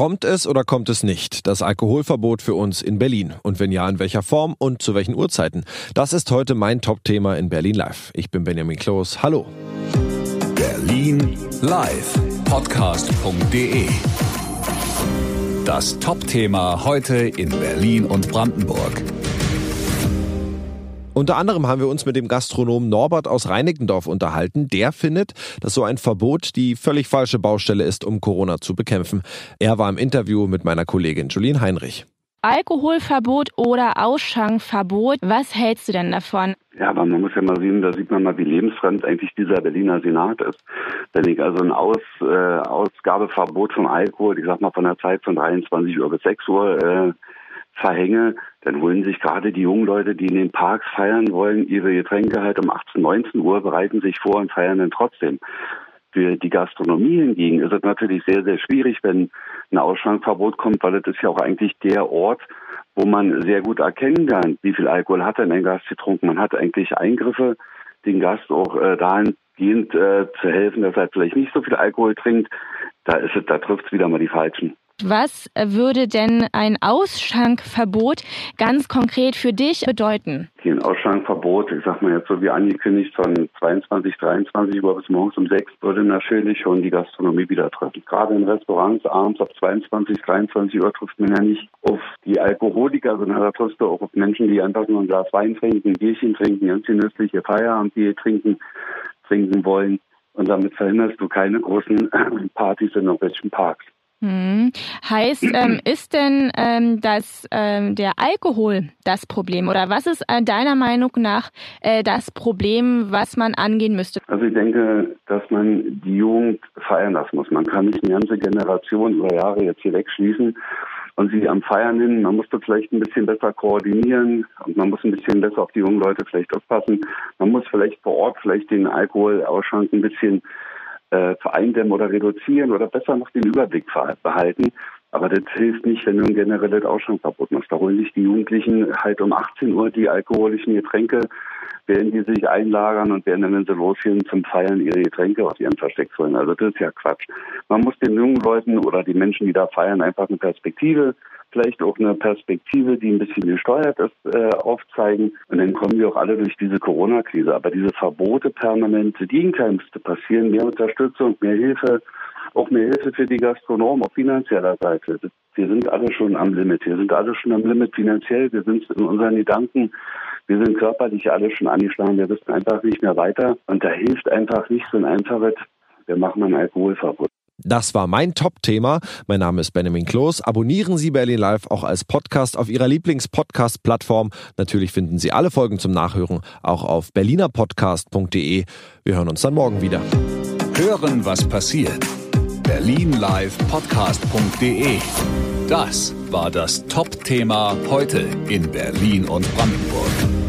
Kommt es oder kommt es nicht? Das Alkoholverbot für uns in Berlin. Und wenn ja, in welcher Form und zu welchen Uhrzeiten? Das ist heute mein Top-Thema in Berlin Live. Ich bin Benjamin Kloß. Hallo. Berlin Live. Podcast.de. Das Top-Thema heute in Berlin und Brandenburg. Unter anderem haben wir uns mit dem Gastronomen Norbert aus Reinickendorf unterhalten. Der findet, dass so ein Verbot die völlig falsche Baustelle ist, um Corona zu bekämpfen. Er war im Interview mit meiner Kollegin Julien Heinrich. Alkoholverbot oder Ausschankverbot. Was hältst du denn davon? Ja, aber man muss ja mal sehen, da sieht man mal, wie lebensfremd eigentlich dieser Berliner Senat ist. Wenn ich also ein Aus, äh, Ausgabeverbot von Alkohol, ich sag mal von der Zeit von 23 Uhr bis 6 Uhr äh, verhänge, dann holen sich gerade die jungen Leute, die in den Parks feiern wollen, ihre Getränke halt um 18, 19 Uhr, bereiten sich vor und feiern dann trotzdem. Für die Gastronomie hingegen ist es natürlich sehr, sehr schwierig, wenn ein Ausschankverbot kommt, weil es ist ja auch eigentlich der Ort, wo man sehr gut erkennen kann, wie viel Alkohol hat denn ein Gast getrunken. Man hat eigentlich Eingriffe, den Gast auch äh, dahingehend äh, zu helfen, dass er vielleicht nicht so viel Alkohol trinkt. Da ist es, da trifft es wieder mal die Falschen. Was würde denn ein Ausschankverbot ganz konkret für dich bedeuten? Ein Ausschankverbot, ich sag mal jetzt so wie angekündigt, von 22, 23 Uhr bis morgens um 6 würde natürlich schon die Gastronomie wieder treffen. Gerade in Restaurants abends ab 22, 23 Uhr trifft man ja nicht auf die Alkoholiker, sondern da triffst du auch auf Menschen, die einfach nur ein Glas Wein trinken, Bierchen trinken, ganz genüssliche Feierabendbier trinken, trinken wollen. Und damit verhinderst du keine großen Partys in irgendwelchen Parks. Hm. Heißt, ähm, ist denn ähm, das, ähm, der Alkohol das Problem oder was ist äh, deiner Meinung nach äh, das Problem, was man angehen müsste? Also ich denke, dass man die Jugend feiern lassen muss. Man kann nicht eine ganze Generation über Jahre jetzt hier wegschließen und sie am Feiern hin. Man muss das vielleicht ein bisschen besser koordinieren und man muss ein bisschen besser auf die jungen Leute vielleicht aufpassen. Man muss vielleicht vor Ort vielleicht den Alkoholausschank ein bisschen äh, vereindämmen oder reduzieren oder besser noch den Überblick behalten. Aber das hilft nicht, wenn du ein generelles Ausschankverbot machst. Da holen sich die Jugendlichen halt um 18 Uhr die alkoholischen Getränke, werden die sich einlagern und werden dann, wenn sie losgehen, zum Feiern ihre Getränke aus ihrem Versteck holen. Also das ist ja Quatsch. Man muss den jungen Leuten oder die Menschen, die da feiern, einfach eine Perspektive vielleicht auch eine Perspektive, die ein bisschen gesteuert ist, äh, aufzeigen. Und dann kommen wir auch alle durch diese Corona-Krise. Aber diese Verbote permanent, die Gegenteil müsste passieren. Mehr Unterstützung, mehr Hilfe, auch mehr Hilfe für die Gastronomen auf finanzieller Seite. Wir sind alle schon am Limit. Wir sind alle schon am Limit finanziell. Wir sind in unseren Gedanken. Wir sind körperlich alle schon angeschlagen. Wir wissen einfach nicht mehr weiter. Und da hilft einfach nicht so ein einfaches, wir machen ein Alkoholverbot. Das war mein Top-Thema. Mein Name ist Benjamin Kloß. Abonnieren Sie Berlin Live auch als Podcast auf Ihrer Lieblings-Podcast-Plattform. Natürlich finden Sie alle Folgen zum Nachhören auch auf berlinerpodcast.de. Wir hören uns dann morgen wieder. Hören, was passiert. Berlinlivepodcast.de Das war das Top-Thema heute in Berlin und Brandenburg.